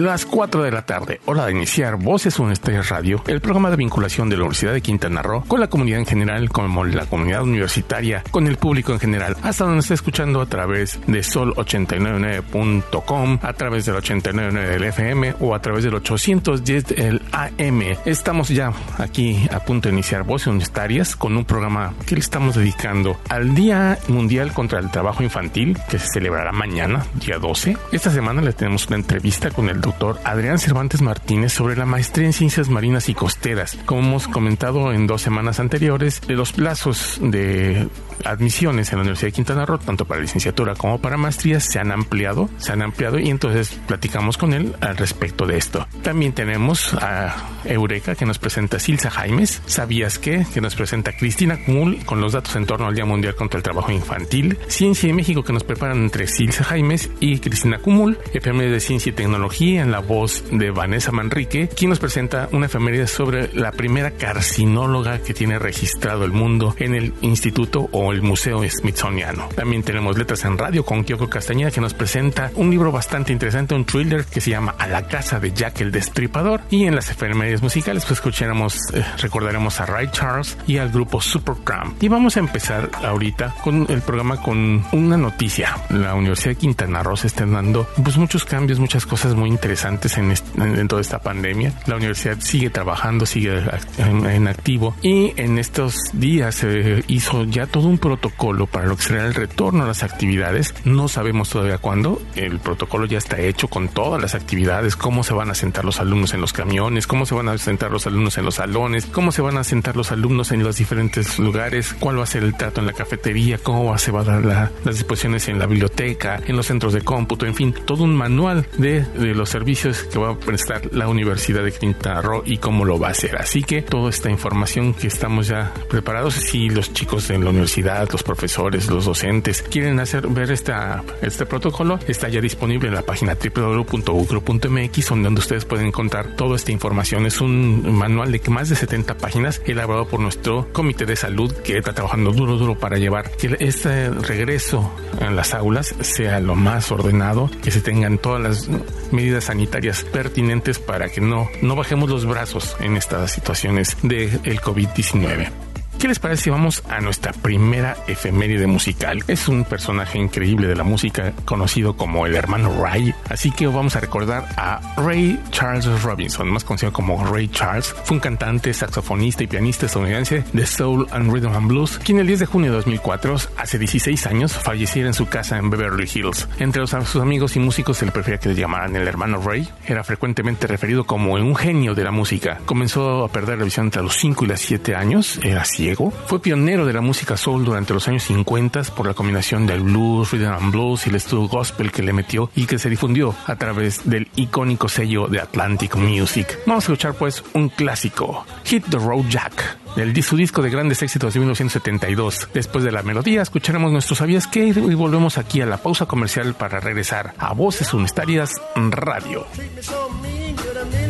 Las 4 de la tarde, hora de iniciar Voces Universitarias Radio, el programa de vinculación de la Universidad de Quintana Roo con la comunidad en general, con la comunidad universitaria, con el público en general, hasta donde está escuchando a través de sol899.com, a través del 899 del FM o a través del 810 del AM. Estamos ya aquí a punto de iniciar Voces Universitarias con un programa que le estamos dedicando al Día Mundial contra el Trabajo Infantil, que se celebrará mañana, día 12. Esta semana le tenemos una entrevista con el doctor Adrián Cervantes Martínez sobre la maestría en ciencias marinas y costeras. Como hemos comentado en dos semanas anteriores, de los plazos de admisiones en la Universidad de Quintana Roo, tanto para licenciatura como para maestría, se han ampliado, se han ampliado y entonces platicamos con él al respecto de esto. También tenemos a Eureka que nos presenta Silsa Jaimes, ¿sabías qué? que nos presenta Cristina Cumul con los datos en torno al Día Mundial contra el Trabajo Infantil, Ciencia y México que nos preparan entre Silsa Jaimes y Cristina Cumul, efemérides de Ciencia y Tecnología en la voz de Vanessa Manrique, quien nos presenta una efeméride sobre la primera carcinóloga que tiene registrado el mundo en el instituto o el Museo Smithsoniano. También tenemos Letras en Radio con Kyoko Castañeda que nos presenta un libro bastante interesante, un thriller que se llama A la casa de Jack el Destripador. Y en las efemérides musicales pues escucharemos, eh, recordaremos a Ray Charles y al grupo Supertramp. Y vamos a empezar ahorita con el programa con una noticia. La Universidad de Quintana Roo está dando pues muchos cambios, muchas cosas muy interesantes en, en, toda esta pandemia. La universidad sigue trabajando, sigue en, en activo y en estos días se hizo ya todo un protocolo para lo que será el retorno a las actividades. No sabemos todavía cuándo. El protocolo ya está hecho con todas las actividades, cómo se van a sentar los alumnos en los camiones, cómo se van a sentar los alumnos en los salones, cómo se van a sentar los alumnos en los diferentes lugares, cuál va a ser el trato en la cafetería, cómo se va a dar las disposiciones en la biblioteca, en los centros de cómputo, en fin, todo un manual de, de los servicios que va a prestar la Universidad de Quintana Roo y cómo lo va a hacer. Así que toda esta información que estamos ya preparados, si los chicos en la universidad los profesores, los docentes quieren hacer ver esta, este protocolo, está ya disponible en la página www.ucro.mx donde ustedes pueden encontrar toda esta información. Es un manual de más de 70 páginas elaborado por nuestro comité de salud que está trabajando duro, duro para llevar que este regreso a las aulas sea lo más ordenado, que se tengan todas las medidas sanitarias pertinentes para que no, no bajemos los brazos en estas situaciones del el COVID-19. ¿Qué les parece si vamos a nuestra primera efeméride musical? Es un personaje increíble de la música conocido como el hermano Ray, así que vamos a recordar a Ray Charles Robinson, más conocido como Ray Charles. Fue un cantante, saxofonista y pianista estadounidense de soul and rhythm and blues, quien el 10 de junio de 2004, hace 16 años, falleciera en su casa en Beverly Hills. Entre sus amigos y músicos se le prefería que le llamaran el hermano Ray. Era frecuentemente referido como un genio de la música. Comenzó a perder la visión entre los 5 y los 7 años, era ciego fue pionero de la música soul durante los años 50 por la combinación del blues, rhythm and blues y el estudio gospel que le metió y que se difundió a través del icónico sello de Atlantic Music. Vamos a escuchar pues un clásico, Hit the Road Jack, del su disco de grandes éxitos de 1972. Después de la melodía escucharemos nuestros sabías que y volvemos aquí a la pausa comercial para regresar a Voces Unistarias Radio.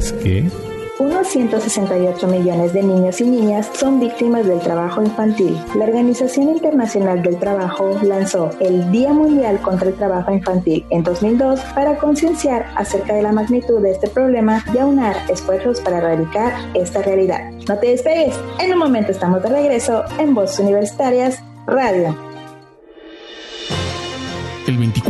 ¿Sabías. Unos 168 millones de niños y niñas son víctimas del trabajo infantil. La Organización Internacional del Trabajo lanzó el Día Mundial contra el Trabajo Infantil en 2002 para concienciar acerca de la magnitud de este problema y aunar esfuerzos para erradicar esta realidad. No te despegues, en un momento estamos de regreso en Voces Universitarias Radio.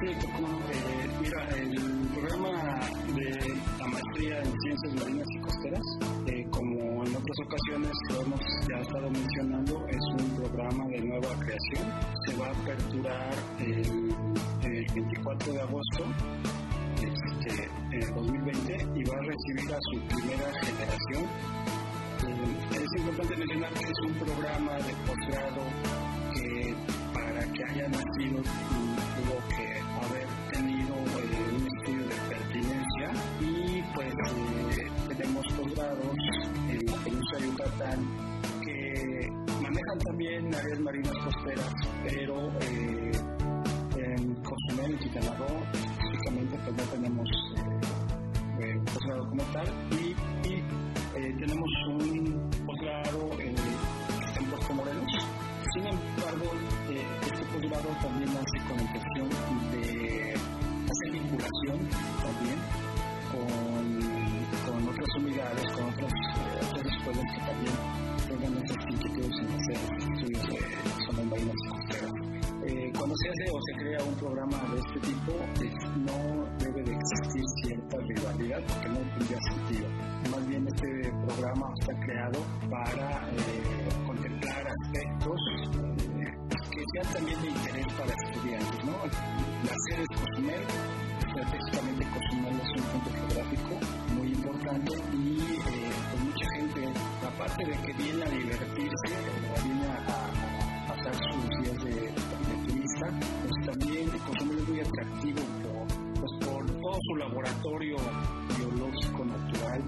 Sí, como, eh, mira, el programa de la maestría en ciencias marinas y costeras, eh, como en otras ocasiones lo hemos ya estado mencionando, es un programa de nueva creación. Se va a aperturar el, 24 de agosto este, 2020 y va a recibir a su primer with us. cuando se hace o se crea un programa de este tipo, no debe de existir cierta rivalidad porque no tendría sentido. Más bien este programa está creado para eh, contemplar aspectos eh, que sean también de interés para estudiantes. ¿no? La sede es Cozumel, estratégicamente Cozumel es un punto geográfico muy importante y eh, pues mucha gente, aparte de que viene a divertirse, viene a, pasar sus días de, de pues también el consumo es muy atractivo pues, por, todo su laboratorio biológico natural.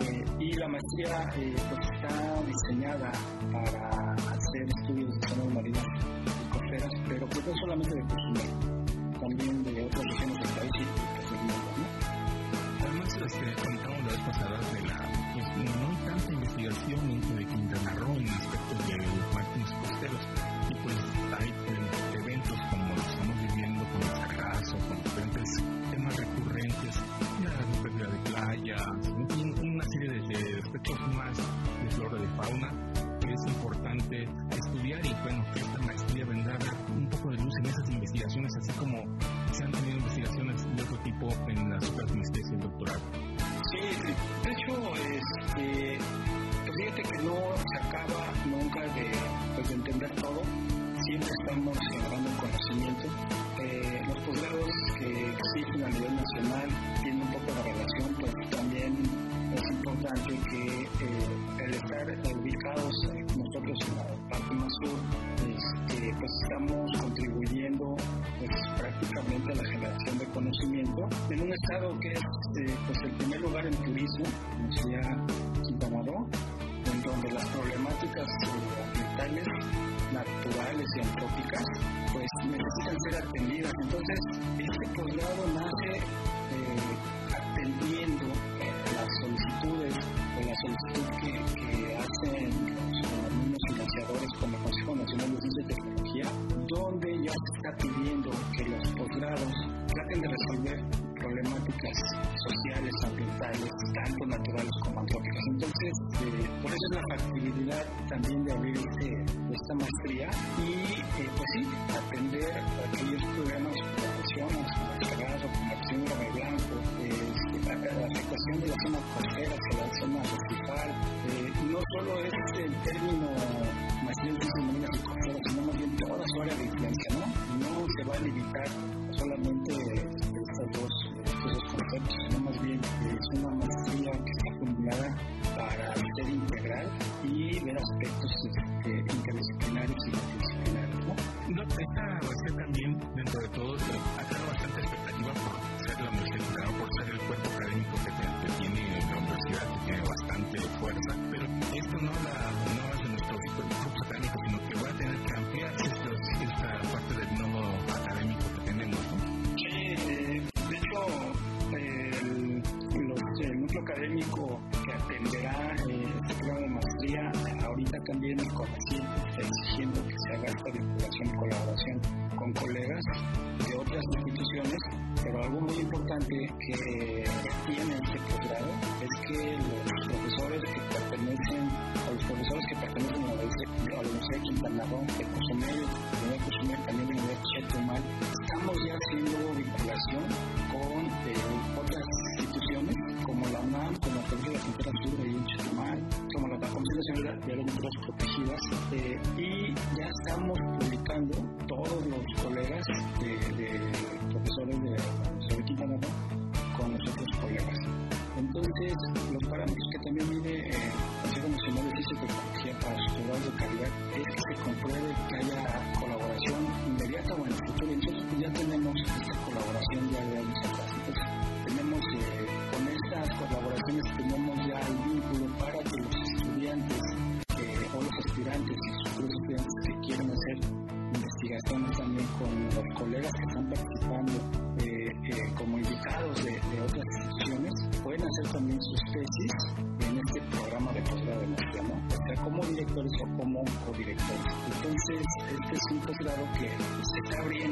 Eh, y la maestría eh, pues, está diseñada para hacer estudios de zonas marinas y costeras, pero pues, no solamente de Cozumel, también de otras regiones del país y pues, del mundo. ¿no? Además, este, la vez pasada de la, pues, no hay tanta investigación de Quintana Roo en aspectos de parques costeros aspectos más de flora de fauna que es importante estudiar y bueno, que esta maestría vendrá un poco de luz en esas investigaciones, así como se han tenido investigaciones de otro tipo en las otras maestrías y doctorado. Sí, de hecho, este, pues fíjate que no se acaba nunca de, pues, de entender todo, siempre estamos generando conocimiento. Eh, los posgrados que existen a nivel nacional tienen un poco de relación pues también es importante que eh, estar ubicados eh, nosotros en la parte más sur, este, pues estamos contribuyendo pues, prácticamente a la generación de conocimiento en un estado que es eh, pues el primer lugar en turismo, como sea Quintana en donde las problemáticas eh, ambientales, naturales y antrópicas pues necesitan ser atendidas. Entonces, este poblado nace eh, atendiendo solicitudes o la solicitud que, hacen los financiadores como Consejo Nacional de Ciencia y Tecnología, donde ya se está pidiendo que los posgrados traten de resolver problemáticas sociales, ambientales, tanto naturales como antrópicas. Entonces, eh, por eso es la factibilidad también de abrir este, esta maestría y, eh, pues sí, atender aquellos programas de la zona costera hacia la zona recifal. no solo es el término maestría en ciencias y costeras, sino más bien toda su área de influencia, ¿no? No se va a limitar solamente es un posgrado que se está abriendo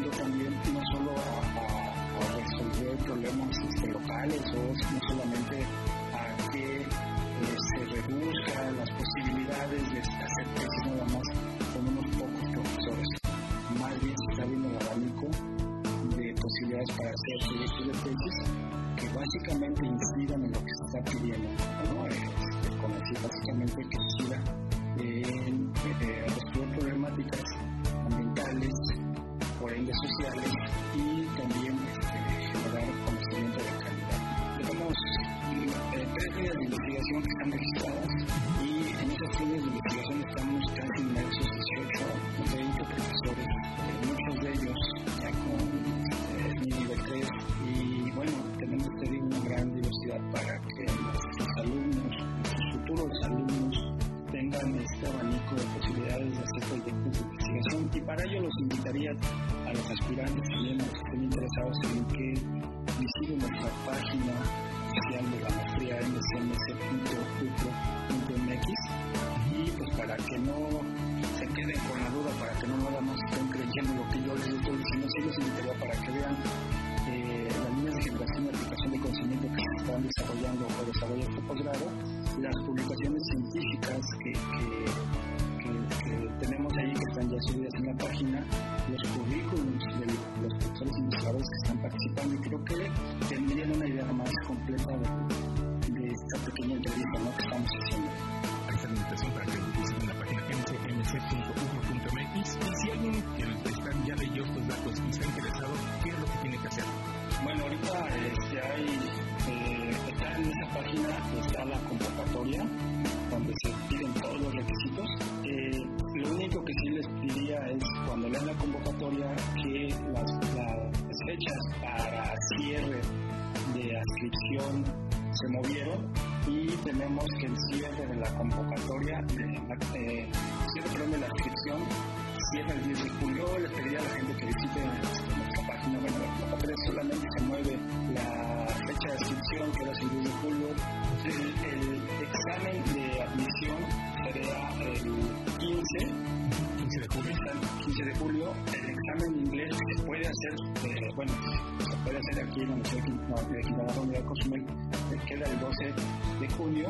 este abanico de posibilidades de hacer proyectos de investigación. Y para ello los invitaría a los aspirantes también que estén interesados en que visiten nuestra página oficial de la maestría mcmc.upro.mx y pues para que no se queden con la duda, para que no nada más estén creyendo lo que yo les estoy diciendo, sí los invitaría para que vean eh, las líneas de generación y aplicación de conocimiento que se están desarrollando o desarrollan este posgrado, las publicaciones científicas que, que, que, que tenemos ahí, que están ya subidas en la página, los currículums de los profesores investigadores que están participando, y creo que tendrían una idea más completa de, de esta pequeña entrevista ¿no? que estamos haciendo. Hay la invitación para que visiten la página mcmc.ujo.mx y si alguien que está ya leyó estos datos y está interesado, ¿qué es lo que tiene que hacer? Bueno, ahorita este, hay, eh, está en esa página está la tenemos que el cierre de la convocatoria, de la, eh, cierre de la inscripción cierra el 10 de julio. Le pediría a la gente que visite nuestra página, bueno, la solamente se mueve inscripción, que 10 de julio. El, examen de admisión sería el 15 15 de julio. 15 de julio, el examen de inglés se puede hacer, eh, bueno, se puede hacer aquí en la Universidad de Quintana de Cozumel, queda el 12 de junio,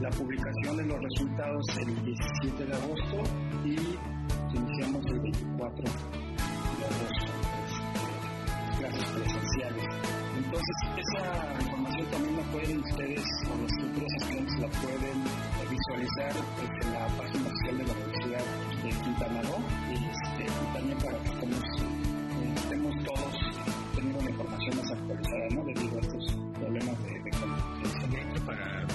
la publicación de los resultados el 17 de agosto y iniciamos el 24 de agosto, clases presenciales. Entonces, esa información también la pueden ustedes, o los futuros estudiantes la pueden visualizar en la página oficial de la Universidad de Quintana Roo y, este, también para que estemos, eh, estemos todos teniendo la información más actualizada ¿no? debido a estos problemas de, de para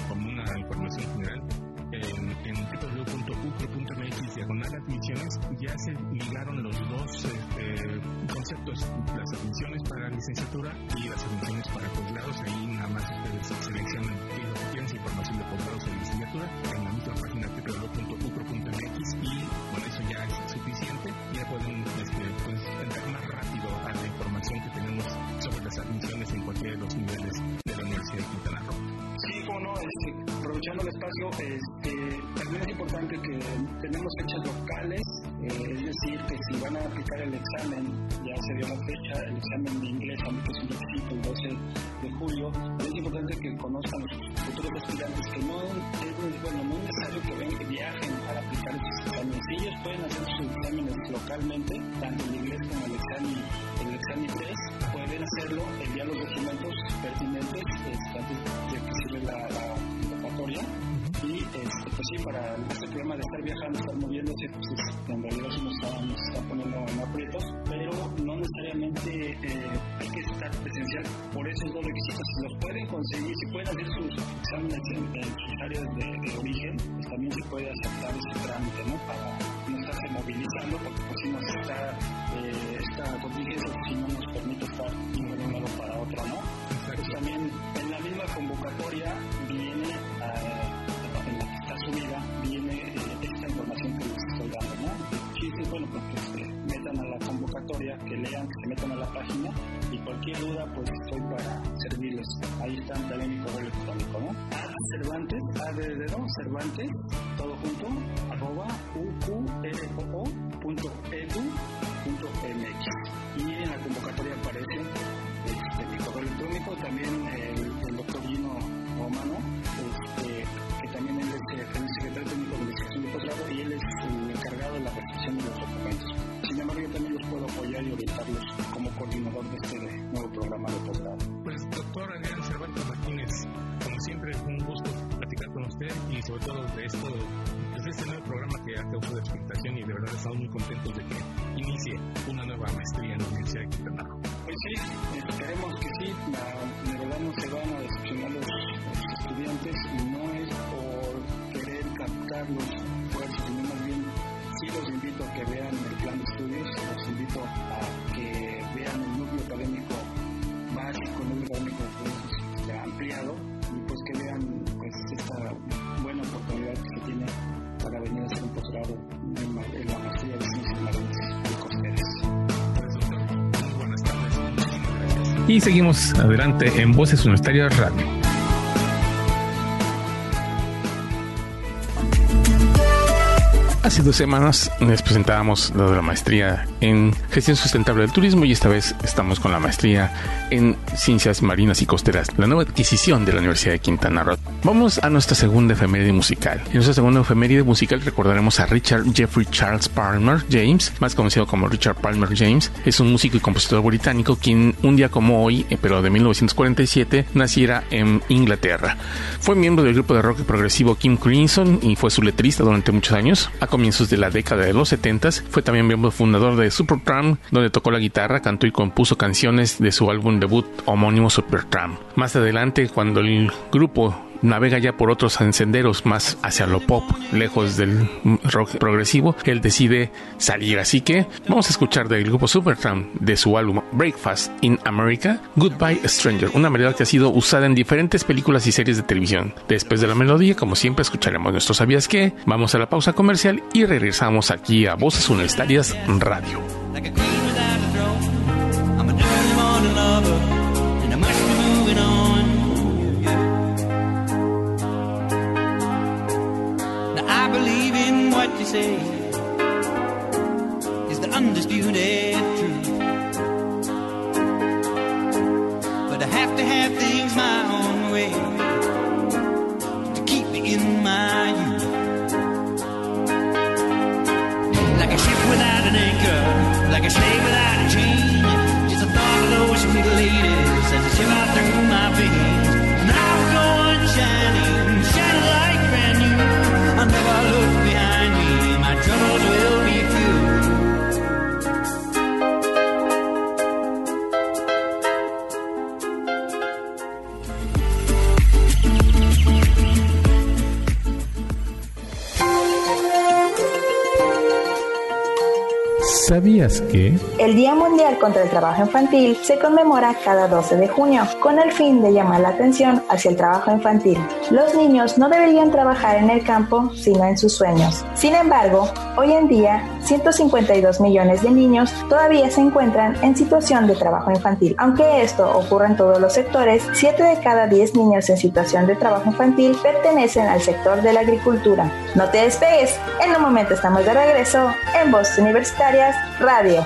www.ucro.mx diagonal admisiones ya se ligaron los dos este, conceptos, las admisiones para licenciatura y las admisiones para posgrados. Ahí nada más ustedes seleccionan si quieren información de posgrados en licenciatura en este, aprovechando el espacio, este, también es importante que tenemos fechas locales, eh, es decir, que si van a aplicar el examen, ya se dio la fecha, el examen de inglés, aunque es un requisito el 12 de julio, es importante que conozcan los futuros estudiantes que no es, bueno, no es necesario que, ven, que viajen para aplicar estos exámenes. Ellos pueden hacer sus exámenes localmente, tanto el inglés como el examen, el examen 3, pueden hacerlo, enviar los documentos pertinentes este, antes de que sirve la, la convocatoria y este, pues sí, para este problema de estar viajando, estar moviéndose, pues en realidad sí nos está, nos está poniendo en aprietos, pero no necesariamente eh, hay que estar presencial por esos dos requisitos. Si los pueden conseguir, si pueden hacer sus exámenes en, en sus áreas de, de, origen, pues también se puede aceptar ese trámite, ¿no? Para no estarse movilizando, porque pues si nos está eh, esta contingencia, pues si no nos permite estar de un lado para otro, ¿no? Que lean, que se metan a la página y cualquier duda pues estoy para servirles. Ahí está también mi correo electrónico, ¿no? A Cervantes, A de dedo, Cervantes, todo junto, arroba uqro.edu.mx y en la convocatoria aparece este, mi correo electrónico, también el, el doctor Gino Romano, Y seguimos adelante en Voces Universitarias Radio. Hace dos semanas les presentábamos lo de la maestría en gestión sustentable del turismo y esta vez estamos con la maestría en ciencias marinas y costeras, la nueva adquisición de la Universidad de Quintana Roo. Vamos a nuestra segunda efeméride musical. En nuestra segunda efeméride musical recordaremos a Richard Jeffrey Charles Palmer James, más conocido como Richard Palmer James. Es un músico y compositor británico quien un día como hoy, pero de 1947, naciera en Inglaterra. Fue miembro del grupo de rock progresivo Kim Crimson y fue su letrista durante muchos años. A comienzos de la década de los 70 fue también miembro fundador de Supertramp, donde tocó la guitarra, cantó y compuso canciones de su álbum debut homónimo Supertramp. Más adelante, cuando el grupo navega ya por otros senderos más hacia lo pop, lejos del rock progresivo, él decide salir. Así que vamos a escuchar del grupo Supertramp de su álbum Breakfast in America, Goodbye Stranger, una melodía que ha sido usada en diferentes películas y series de televisión. Después de la melodía, como siempre, escucharemos nuestro ¿Sabías qué? Vamos a la pausa comercial y regresamos aquí a Voces Universitarias Radio. Undisputed truth. But I have to have things my own way to keep me in my youth. Like a ship without an anchor, like a slave without a chain and ladies, until I through my veins. ¿Sabías que? El Día Mundial contra el Trabajo Infantil se conmemora cada 12 de junio con el fin de llamar la atención hacia el trabajo infantil. Los niños no deberían trabajar en el campo sino en sus sueños. Sin embargo, hoy en día 152 millones de niños todavía se encuentran en situación de trabajo infantil. Aunque esto ocurra en todos los sectores, 7 de cada 10 niños en situación de trabajo infantil pertenecen al sector de la agricultura. No te despegues, en un momento estamos de regreso en Voz Universitarias Radio.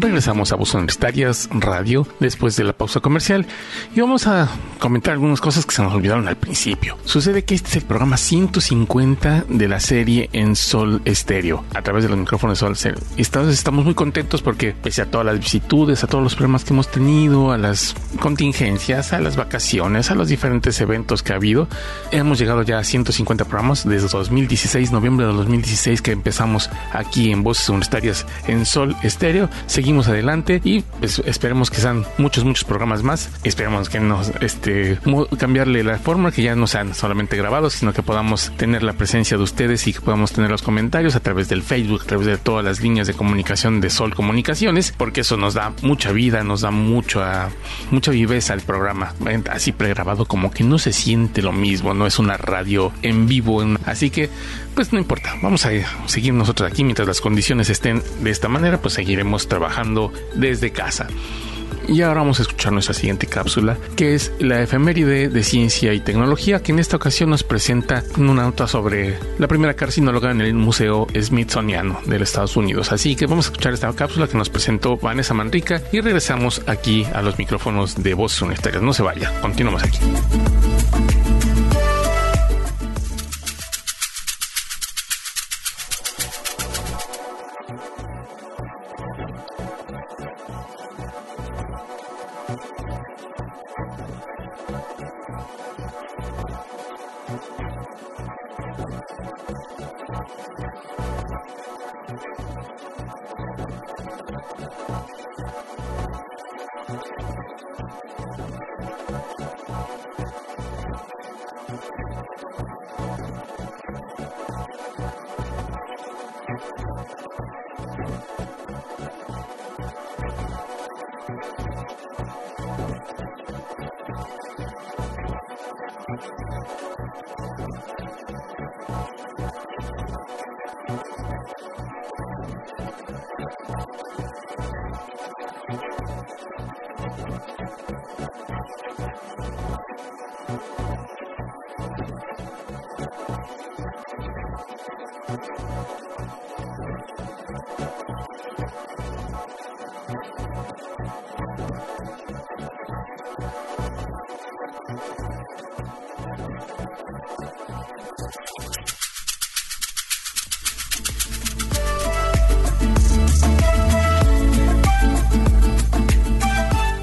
Regresamos a Voces Universitarias Radio después de la pausa comercial y vamos a comentar algunas cosas que se nos olvidaron al principio. Sucede que este es el programa 150 de la serie en Sol Estéreo a través de los micrófonos de Sol Estéreo. Estamos muy contentos porque pese a todas las vicitudes, a todos los problemas que hemos tenido, a las contingencias, a las vacaciones, a los diferentes eventos que ha habido, hemos llegado ya a 150 programas desde 2016, noviembre de 2016 que empezamos aquí en Voces Universitarias en Sol Estéreo. Seguimos adelante y pues, esperemos que sean muchos, muchos programas más. Esperemos que nos este, cambiarle la forma, que ya no sean solamente grabados, sino que podamos tener la presencia de ustedes y que podamos tener los comentarios a través del Facebook, a través de todas las líneas de comunicación de Sol Comunicaciones, porque eso nos da mucha vida, nos da mucho, mucha viveza al programa. Así pregrabado, como que no se siente lo mismo, no es una radio en vivo. Así que, pues no importa, vamos a seguir nosotros aquí mientras las condiciones estén de esta manera, pues seguiremos trabajando desde casa. Y ahora vamos a escuchar nuestra siguiente cápsula, que es la efeméride de ciencia y tecnología, que en esta ocasión nos presenta una nota sobre la primera carcinóloga en el Museo Smithsoniano de los Estados Unidos. Así que vamos a escuchar esta cápsula que nos presentó Vanessa Manrica y regresamos aquí a los micrófonos de Voces Universitarias. No se vaya, continuamos aquí.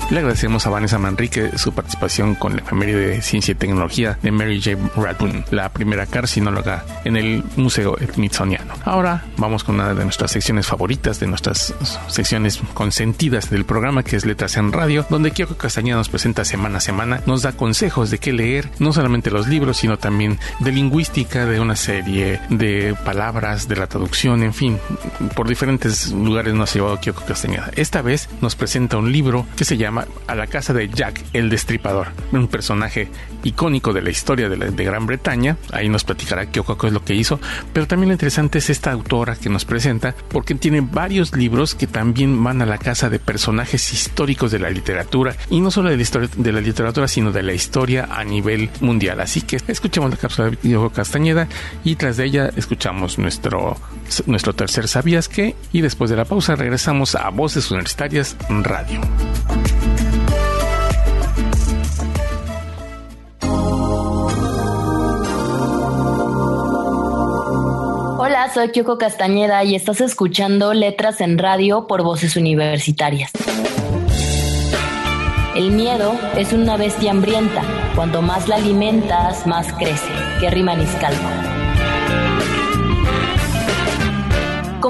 Le agradecemos a Vanessa Manrique su participación con la efeméride de Ciencia y Tecnología de Mary J. Radbourne, la primera carcinóloga en el Museo Smithsoniano. Ahora vamos con una de nuestras secciones favoritas, de nuestras secciones consentidas del programa, que es Letras en Radio, donde Kyoko Castañeda nos presenta semana a semana, nos da consejos de qué leer, no solamente los libros, sino también de lingüística, de una serie de palabras, de la traducción, en fin, por diferentes lugares nos ha llevado Kyoko Castañeda. Esta vez nos presenta un libro que se llama a la casa de Jack el Destripador, un personaje icónico de la historia de, Gran Bretaña. Ahí nos platicará Kyoko es lo que hizo, pero también lo interesante es esta autora que nos presenta porque tiene varios libros que también van a la casa de personajes históricos de la literatura y no solo de la historia de la literatura, sino de la historia a nivel mundial. Así que escuchemos la cápsula de Kyoko Castañeda y tras de ella escuchamos nuestro, nuestro tercer Sabías que y después de la pausa regresamos a Voces Universitarias Radio. Hola, soy Kyoko Castañeda y estás escuchando Letras en Radio por Voces Universitarias. El miedo es una bestia hambrienta. Cuanto más la alimentas, más crece. Que rima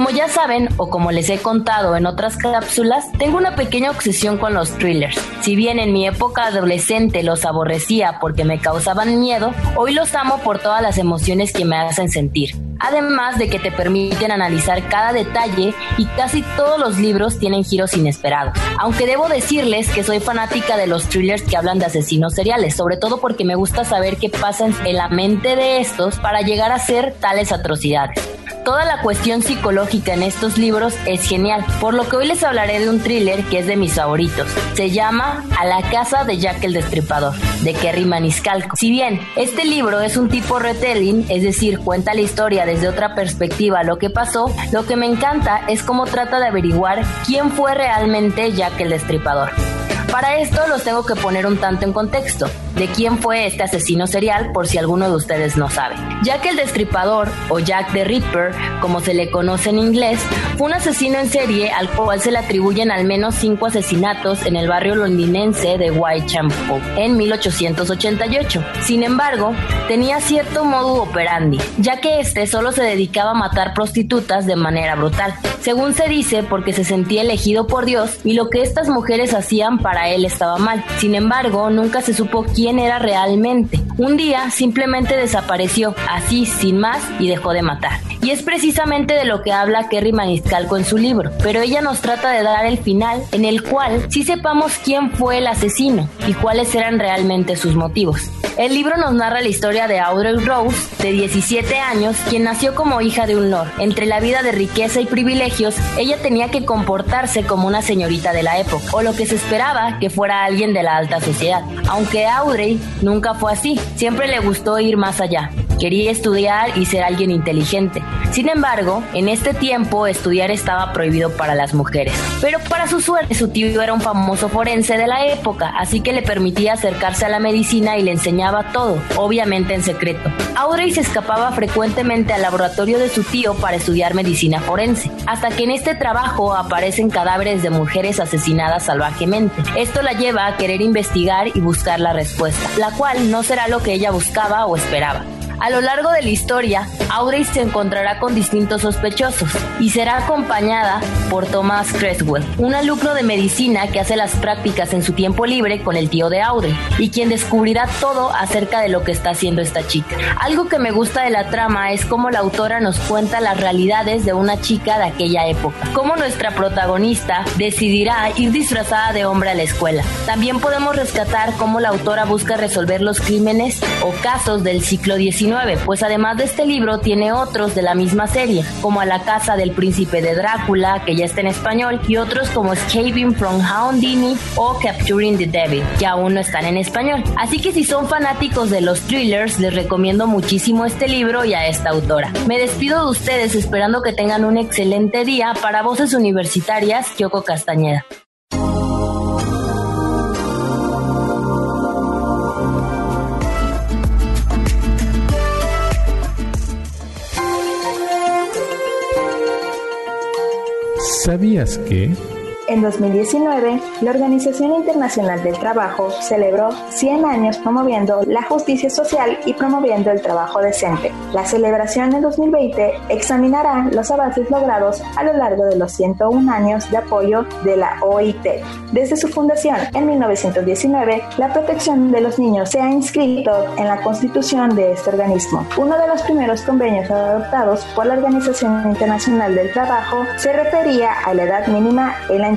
Como ya saben, o como les he contado en otras cápsulas, tengo una pequeña obsesión con los thrillers. Si bien en mi época adolescente los aborrecía porque me causaban miedo, hoy los amo por todas las emociones que me hacen sentir. Además de que te permiten analizar cada detalle y casi todos los libros tienen giros inesperados. Aunque debo decirles que soy fanática de los thrillers que hablan de asesinos seriales, sobre todo porque me gusta saber qué pasa en la mente de estos para llegar a hacer tales atrocidades. Toda la cuestión psicológica en estos libros es genial, por lo que hoy les hablaré de un thriller que es de mis favoritos. Se llama A la casa de Jack el Destripador, de Kerry Maniscalco. Si bien este libro es un tipo retelling, es decir, cuenta la historia desde otra perspectiva lo que pasó, lo que me encanta es cómo trata de averiguar quién fue realmente Jack el Destripador. Para esto los tengo que poner un tanto en contexto de quién fue este asesino serial por si alguno de ustedes no sabe. Jack el Destripador o Jack the Ripper, como se le conoce en inglés, fue un asesino en serie al cual se le atribuyen al menos cinco asesinatos en el barrio londinense de Whitechapel en 1888. Sin embargo, tenía cierto modo operandi, ya que este solo se dedicaba a matar prostitutas de manera brutal, según se dice porque se sentía elegido por Dios y lo que estas mujeres hacían para él estaba mal. Sin embargo, nunca se supo quién era realmente. Un día simplemente desapareció, así, sin más, y dejó de matar. Y es precisamente de lo que habla Kerry Maniscalco en su libro, pero ella nos trata de dar el final en el cual sí sepamos quién fue el asesino y cuáles eran realmente sus motivos. El libro nos narra la historia de Audrey Rose, de 17 años, quien nació como hija de un lord. Entre la vida de riqueza y privilegios, ella tenía que comportarse como una señorita de la época, o lo que se esperaba que fuera alguien de la alta sociedad. Aunque Audrey nunca fue así, siempre le gustó ir más allá. Quería estudiar y ser alguien inteligente. Sin embargo, en este tiempo estudiar estaba prohibido para las mujeres. Pero para su suerte, su tío era un famoso forense de la época, así que le permitía acercarse a la medicina y le enseñaba todo, obviamente en secreto. Audrey se escapaba frecuentemente al laboratorio de su tío para estudiar medicina forense, hasta que en este trabajo aparecen cadáveres de mujeres asesinadas salvajemente. Esto la lleva a querer investigar y buscar la respuesta, la cual no será lo que ella buscaba o esperaba. A lo largo de la historia, Audrey se encontrará con distintos sospechosos y será acompañada por Thomas Creswell, un alumno de medicina que hace las prácticas en su tiempo libre con el tío de Audrey y quien descubrirá todo acerca de lo que está haciendo esta chica. Algo que me gusta de la trama es cómo la autora nos cuenta las realidades de una chica de aquella época, cómo nuestra protagonista decidirá ir disfrazada de hombre a la escuela. También podemos rescatar cómo la autora busca resolver los crímenes o casos del ciclo Pues además de este libro tiene otros de la misma serie, como A la casa del príncipe de Drácula, que ya está en español, y otros como Escaping from Houdini o Capturing the Devil, que aún no están en español. Así que si son fanáticos de los thrillers, les recomiendo muchísimo este libro y a esta autora. Me despido de ustedes esperando que tengan un excelente día para Voces Universitarias, Kyoko Castañeda. ¿Sabías que... En 2019, la Organización Internacional del Trabajo celebró 100 años promoviendo la justicia social y promoviendo el trabajo decente. La celebración en 2020 examinará los avances logrados a lo largo de los 101 años de apoyo de la OIT. Desde su fundación en 1919, la protección de los niños se ha inscrito en la constitución de este organismo. Uno de los primeros convenios adoptados por la Organización Internacional del Trabajo se refería a la edad mínima en la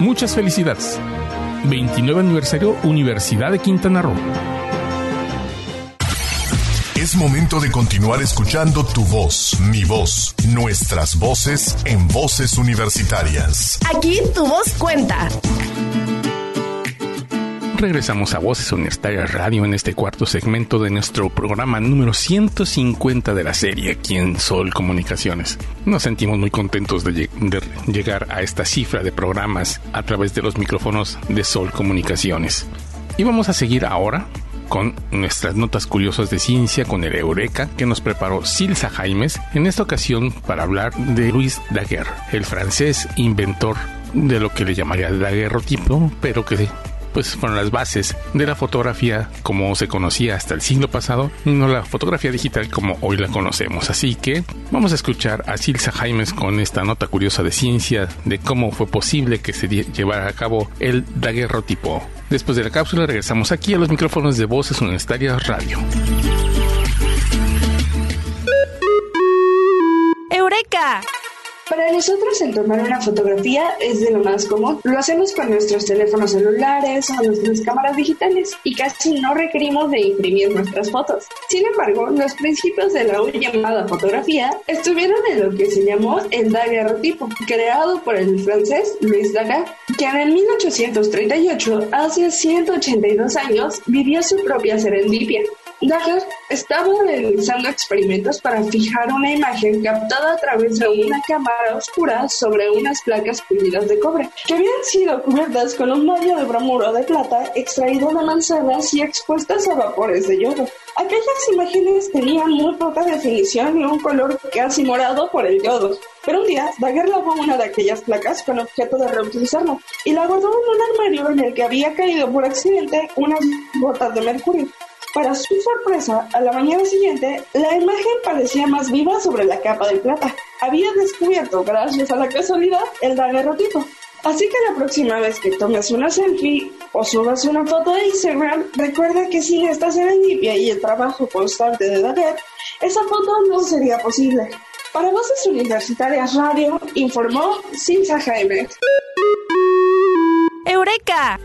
Muchas felicidades. 29 aniversario Universidad de Quintana Roo. Es momento de continuar escuchando tu voz, mi voz, nuestras voces en voces universitarias. Aquí tu voz cuenta. Regresamos a Voces Universitarias Radio en este cuarto segmento de nuestro programa número 150 de la serie aquí en Sol Comunicaciones. Nos sentimos muy contentos de, de, llegar a esta cifra de programas a través de los micrófonos de Sol Comunicaciones. Y vamos a seguir ahora con nuestras notas curiosas de ciencia con el Eureka que nos preparó Silsa Jaimes, en esta ocasión para hablar de Louis Daguerre, el francés inventor de lo que le llamaría daguerrotipo, pero que pues fueron las bases de la fotografía como se conocía hasta el siglo pasado, no la fotografía digital como hoy la conocemos. Así que vamos a escuchar a Silsa Jaimes con esta nota curiosa de ciencia de cómo fue posible que se llevara a cabo el daguerrotipo. Después de la cápsula regresamos aquí a los micrófonos de Voces Universitarias Radio. ¡Eureka! Para nosotros el tomar una fotografía es de lo más común. Lo hacemos con nuestros teléfonos celulares o nuestras cámaras digitales y casi no requerimos de imprimir nuestras fotos. Sin embargo, los principios de la hoy llamada fotografía estuvieron en lo que se llamó el daguerrotipo, creado por el francés Louis Daguerre, quien en 1838, hace 182 años, vivió su propia serendipia. Daguerre estaba realizando experimentos para fijar una imagen captada a través de una cámara oscura sobre unas placas pulidas de cobre, que habían sido cubiertas con un mallo de bromuro de plata extraído de manzanas y expuestas a vapores de yodo. Aquellas imágenes tenían muy poca definición y un color casi morado por el yodo. Pero un día, Daguerre lavó una de aquellas placas con objeto de reutilizarlo y la guardó en un armario en el que había caído por accidente unas gotas de mercurio. Para su sorpresa, a la mañana siguiente, la imagen parecía más viva sobre la capa de plata. Había descubierto, gracias a la casualidad, el daguerrotipo. Así que la próxima vez que tomes una selfie o subas una foto de Instagram, recuerda que sin esta serendipia y el trabajo constante de Daguerre, esa foto no sería posible. Para Voces Universitarias Radio, informó Cinza Jaime. ¡Eureka!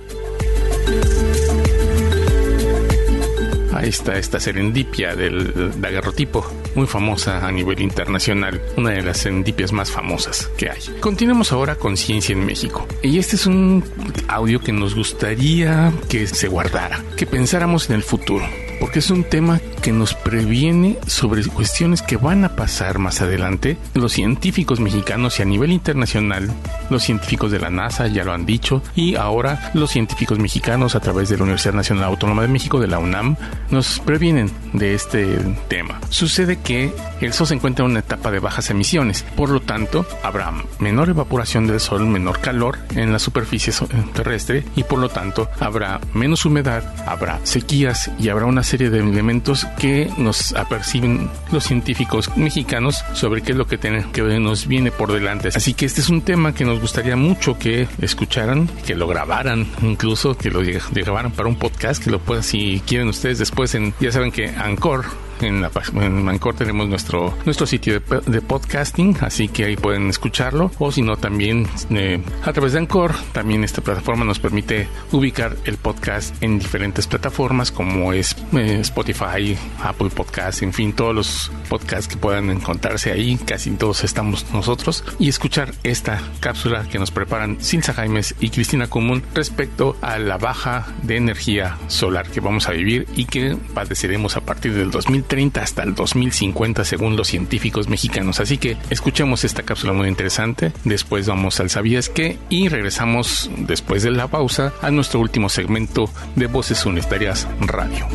Está esta serendipia del daguerrotipo, muy famosa a nivel internacional, una de las serendipias más famosas que hay. Continuemos ahora con Ciencia en México. Y este es un audio que nos gustaría que se guardara, que pensáramos en el futuro porque es un tema que nos previene sobre cuestiones que van a pasar más adelante. Los científicos mexicanos y a nivel internacional, los científicos de la NASA ya lo han dicho, y ahora los científicos mexicanos a través de la Universidad Nacional Autónoma de México, de la UNAM, nos previenen de este tema. Sucede que el Sol se encuentra en una etapa de bajas emisiones, por lo tanto, habrá menor evaporación del Sol, menor calor en la superficie terrestre y por lo tanto habrá menos humedad, habrá sequías y habrá una serie de elementos que nos aperciben los científicos mexicanos sobre qué es lo que, tiene, que nos viene por delante. Así que este es un tema que nos gustaría mucho que escucharan, que lo grabaran, incluso que lo grabaran para un podcast, que lo puedan, si quieren ustedes después en, ya saben que Anchor en, la, en Mancor tenemos nuestro, nuestro sitio de, podcasting, así que ahí pueden escucharlo. O si no, también eh, a través de Anchor, también esta plataforma nos permite ubicar el podcast en diferentes plataformas como es eh, Spotify, Apple Podcasts, en fin, todos los podcasts que puedan encontrarse ahí, casi todos estamos nosotros, y escuchar esta cápsula que nos preparan Silsa Jaimes y Cristina Común respecto a la baja de energía solar que vamos a vivir y que padeceremos a partir del 2030 hasta el 2050 según los científicos mexicanos. Así que escuchemos esta cápsula muy interesante, después vamos al Sabías qué y regresamos después de la pausa a nuestro último segmento de Voces Unitarias Radio.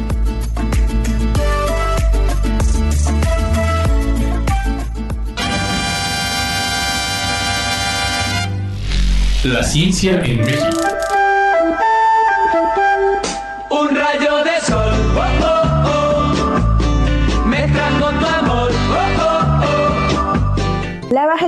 La ciencia en México. Un rayo de sol,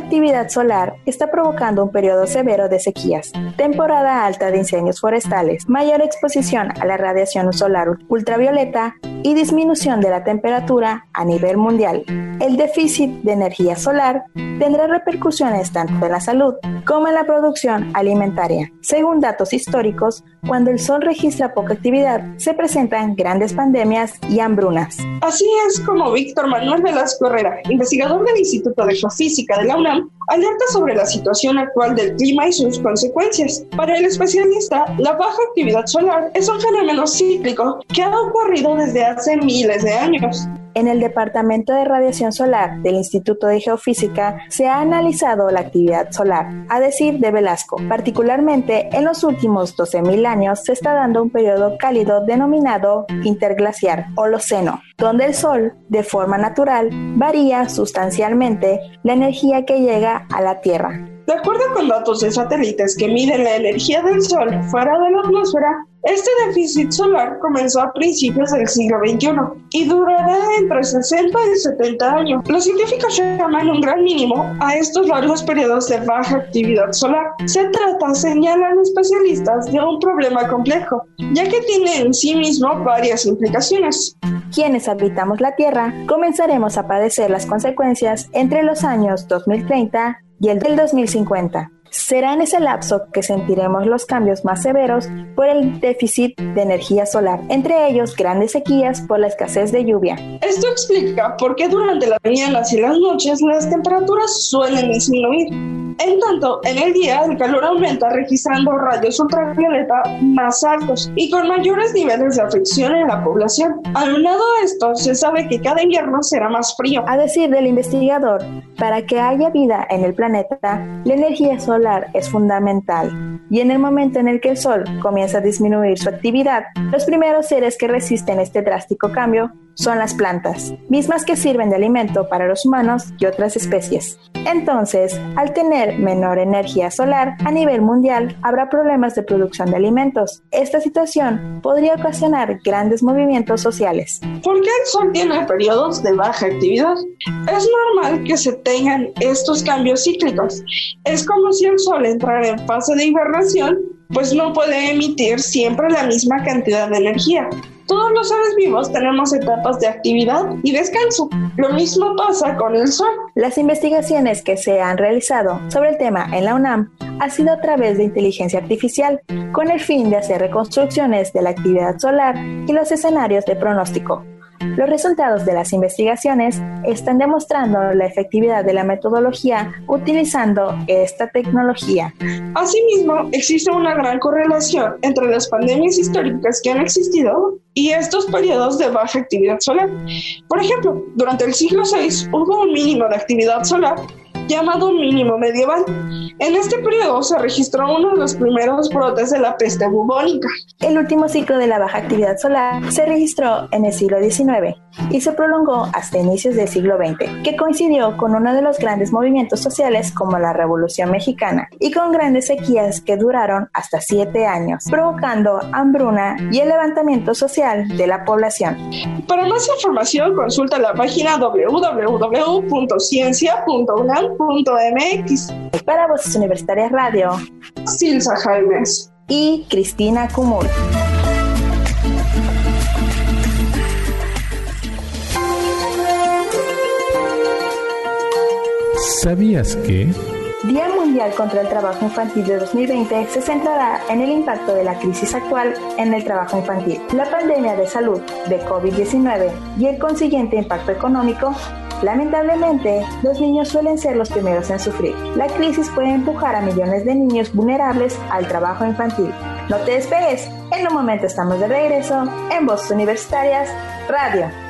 actividad solar está provocando un periodo severo de sequías, temporada alta de incendios forestales, mayor exposición a la radiación solar ultravioleta y disminución de la temperatura a nivel mundial. El déficit de energía solar tendrá repercusiones tanto en la salud como en la producción alimentaria. Según datos históricos, cuando el Sol registra poca actividad, se presentan grandes pandemias y hambrunas. Así es como Víctor Manuel Velasco Herrera, investigador del Instituto de Geofísica de la UNAM, alerta sobre la situación actual del clima y sus consecuencias. Para el especialista, la baja actividad solar es un fenómeno cíclico que ha ocurrido desde hace miles de años. En el Departamento de Radiación Solar del Instituto de Geofísica se ha analizado la actividad solar, a decir de Velasco. Particularmente en los últimos 12.000 años se está dando un periodo cálido denominado interglaciar, Holoceno, donde el Sol, de forma natural, varía sustancialmente la energía que llega a la Tierra. De acuerdo con datos de satélites que miden la energía del Sol fuera de la atmósfera, este déficit solar comenzó a principios del siglo XXI y durará entre 60 y 70 años. Los científicos llaman un gran mínimo a estos largos periodos de baja actividad solar. Se trata, señalan especialistas, de un problema complejo, ya que tiene en sí mismo varias implicaciones. Quienes habitamos la Tierra comenzaremos a padecer las consecuencias entre los años 2030 y el del 2050. Será en ese lapso que sentiremos los cambios más severos por el déficit de energía solar, entre ellos grandes sequías por la escasez de lluvia. Esto explica por qué durante las mañanas y las noches las temperaturas suelen disminuir. En tanto, en el día el calor aumenta registrando rayos ultravioleta más altos y con mayores niveles de afección en la población. Aunado a esto, se sabe que cada invierno será más frío. A decir del investigador, para que haya vida en el planeta, la energía solar es fundamental y en el momento en el que el Sol comienza a disminuir su actividad, los primeros seres que resisten este drástico cambio son las plantas, mismas que sirven de alimento para los humanos y otras especies. Entonces, al tener menor energía solar a nivel mundial, habrá problemas de producción de alimentos. Esta situación podría ocasionar grandes movimientos sociales. ¿Por qué el Sol tiene periodos de baja actividad? Es normal que se tengan estos cambios cíclicos. Es como si el Sol entrara en fase de hibernación, pues no puede emitir siempre la misma cantidad de energía. Todos los seres vivos tenemos etapas de actividad y descanso. Lo mismo pasa con el Sol. Las investigaciones que se han realizado sobre el tema en la UNAM ha sido a través de inteligencia artificial, con el fin de hacer reconstrucciones de la actividad solar y los escenarios de pronóstico. Los resultados de las investigaciones están demostrando la efectividad de la metodología utilizando esta tecnología. Asimismo, existe una gran correlación entre las pandemias históricas que han existido y estos periodos de baja actividad solar. Por ejemplo, durante el siglo VI hubo un mínimo de actividad solar llamado mínimo medieval. En este periodo se registró uno de los primeros brotes de la peste bubónica. El último ciclo de la baja actividad solar se registró en el siglo XIX y se prolongó hasta inicios del siglo XX, que coincidió con uno de los grandes movimientos sociales como la Revolución Mexicana y con grandes sequías que duraron hasta siete años, provocando hambruna y el levantamiento social de la población. Para más información consulta la página www.ciencia.unam para Voces Universitarias Radio, Silsa Jaimes y Cristina Cumul. ¿Sabías que? Día Mundial contra el Trabajo Infantil de 2020 se centrará en el impacto de la crisis actual en el trabajo infantil, la pandemia de salud de COVID-19 y el consiguiente impacto económico Lamentablemente, los niños suelen ser los primeros en sufrir. La crisis puede empujar a millones de niños vulnerables al trabajo infantil. No te despegues, en un momento estamos de regreso en Voces Universitarias Radio.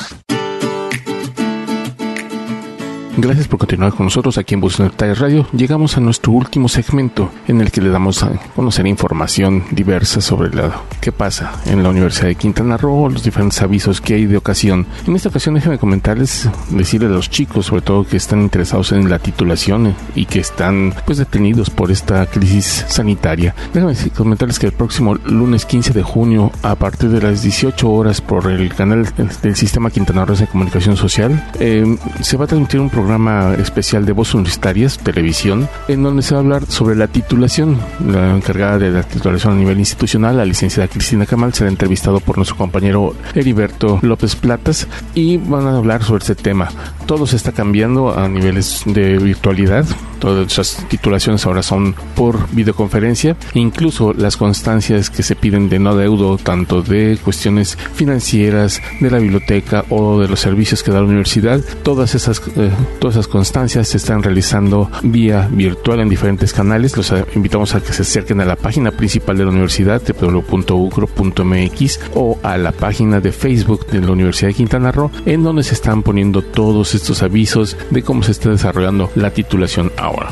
Gracias por continuar con nosotros aquí en Universitarias Radio. Llegamos a nuestro último segmento en el que le damos a conocer información diversa sobre la, qué pasa en la Universidad de Quintana Roo, los diferentes avisos que hay de ocasión. En esta ocasión déjenme comentarles, decirles a los chicos, sobre todo que están interesados en la titulación y que están pues detenidos por esta crisis sanitaria. Déjenme comentarles que el próximo lunes 15 de junio, a partir de las 18 horas por el canal del Sistema Quintana Roo de Comunicación Social, eh, se va a transmitir un programa especial de Voz Universitarias, televisión, en donde se va a hablar sobre la titulación. La encargada de la titulación a nivel institucional, la licenciada Cristina Camal, será entrevistado por nuestro compañero Heriberto López Platas y van a hablar sobre este tema. Todo se está cambiando a niveles de virtualidad. Todas esas titulaciones ahora son por videoconferencia. Incluso las constancias que se piden de no deudo, tanto de cuestiones financieras, de la biblioteca o de los servicios que da la universidad, todas esas eh, Todas esas constancias se están realizando vía virtual en diferentes canales. Los invitamos a que se acerquen a la página principal de la universidad, www.ucro.mx, o a la página de Facebook de la Universidad de Quintana Roo, en donde se están poniendo todos estos avisos de cómo se está desarrollando la titulación ahora.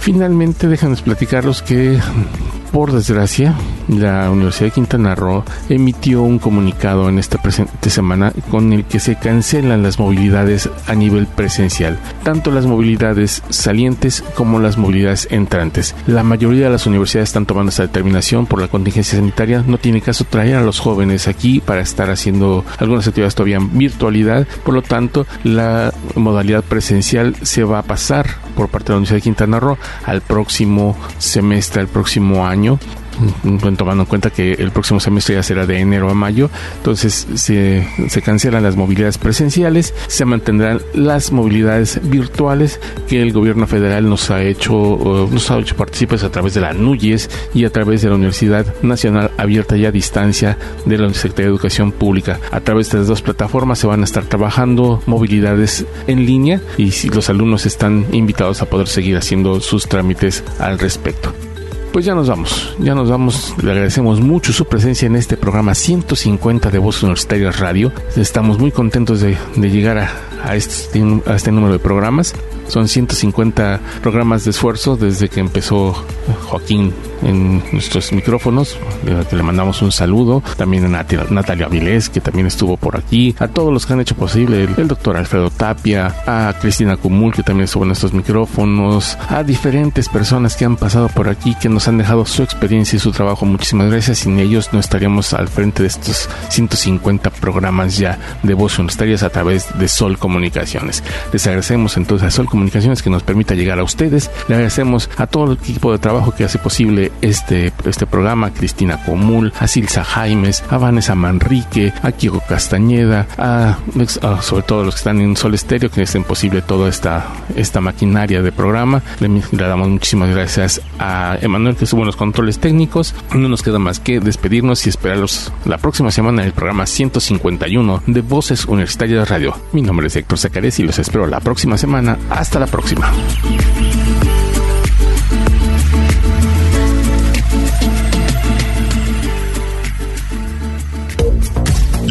Finalmente, déjanos platicarlos que por desgracia, la Universidad de Quintana Roo emitió un comunicado en esta presente semana con el que se cancelan las movilidades a nivel presencial, tanto las movilidades salientes como las movilidades entrantes. La mayoría de las universidades están tomando esta determinación por la contingencia sanitaria. No tiene caso traer a los jóvenes aquí para estar haciendo algunas actividades todavía en virtualidad. Por lo tanto, la modalidad presencial se va a pasar por parte de la Universidad de Quintana Roo al próximo semestre, al próximo año tomando en cuenta que el próximo semestre ya será de enero a mayo, entonces se, se, cancelan las movilidades presenciales, se mantendrán las movilidades virtuales que el gobierno federal nos ha hecho, nos ha hecho partícipes a través de la NUYES y a través de la Universidad Nacional Abierta y a Distancia de la Secretaría de Educación Pública. A través de las dos plataformas se van a estar trabajando movilidades en línea y los alumnos están invitados a poder seguir haciendo sus trámites al respecto. Pues ya nos vamos, ya nos vamos. Le agradecemos mucho su presencia en este programa 150 de Voz Universitarias Radio. Estamos muy contentos de, llegar este, a este número de programas. Son 150 programas de esfuerzo desde que empezó Joaquín en nuestros micrófonos, que le mandamos un saludo, también a Natalia Avilés, que también estuvo por aquí, a todos los que han hecho posible, el, doctor Alfredo Tapia, a Cristina Cumul, que también estuvo en estos micrófonos, a diferentes personas que han pasado por aquí, que nos han dejado su experiencia y su trabajo. Muchísimas gracias. Sin ellos no estaríamos al frente de estos 150 programas ya de voz universitarias a través de Sol Comunicaciones. Les agradecemos entonces a Sol Comunicaciones que nos permita llegar a ustedes. Le agradecemos a todo el equipo de trabajo que hace posible este, este programa, Cristina Comul, a Silsa Jaimes, a Vanessa Manrique, a Kiko Castañeda, a, sobre todo los que están en Sol Estéreo, que hacen posible toda esta, esta maquinaria de programa. Le, damos muchísimas gracias a Emanuel que estuvo en los controles técnicos. No nos queda más que despedirnos y esperarlos la próxima semana en el programa 151 de Voces Universitarias Radio. Mi nombre es Héctor Zacares y los espero la próxima semana. Hasta la próxima.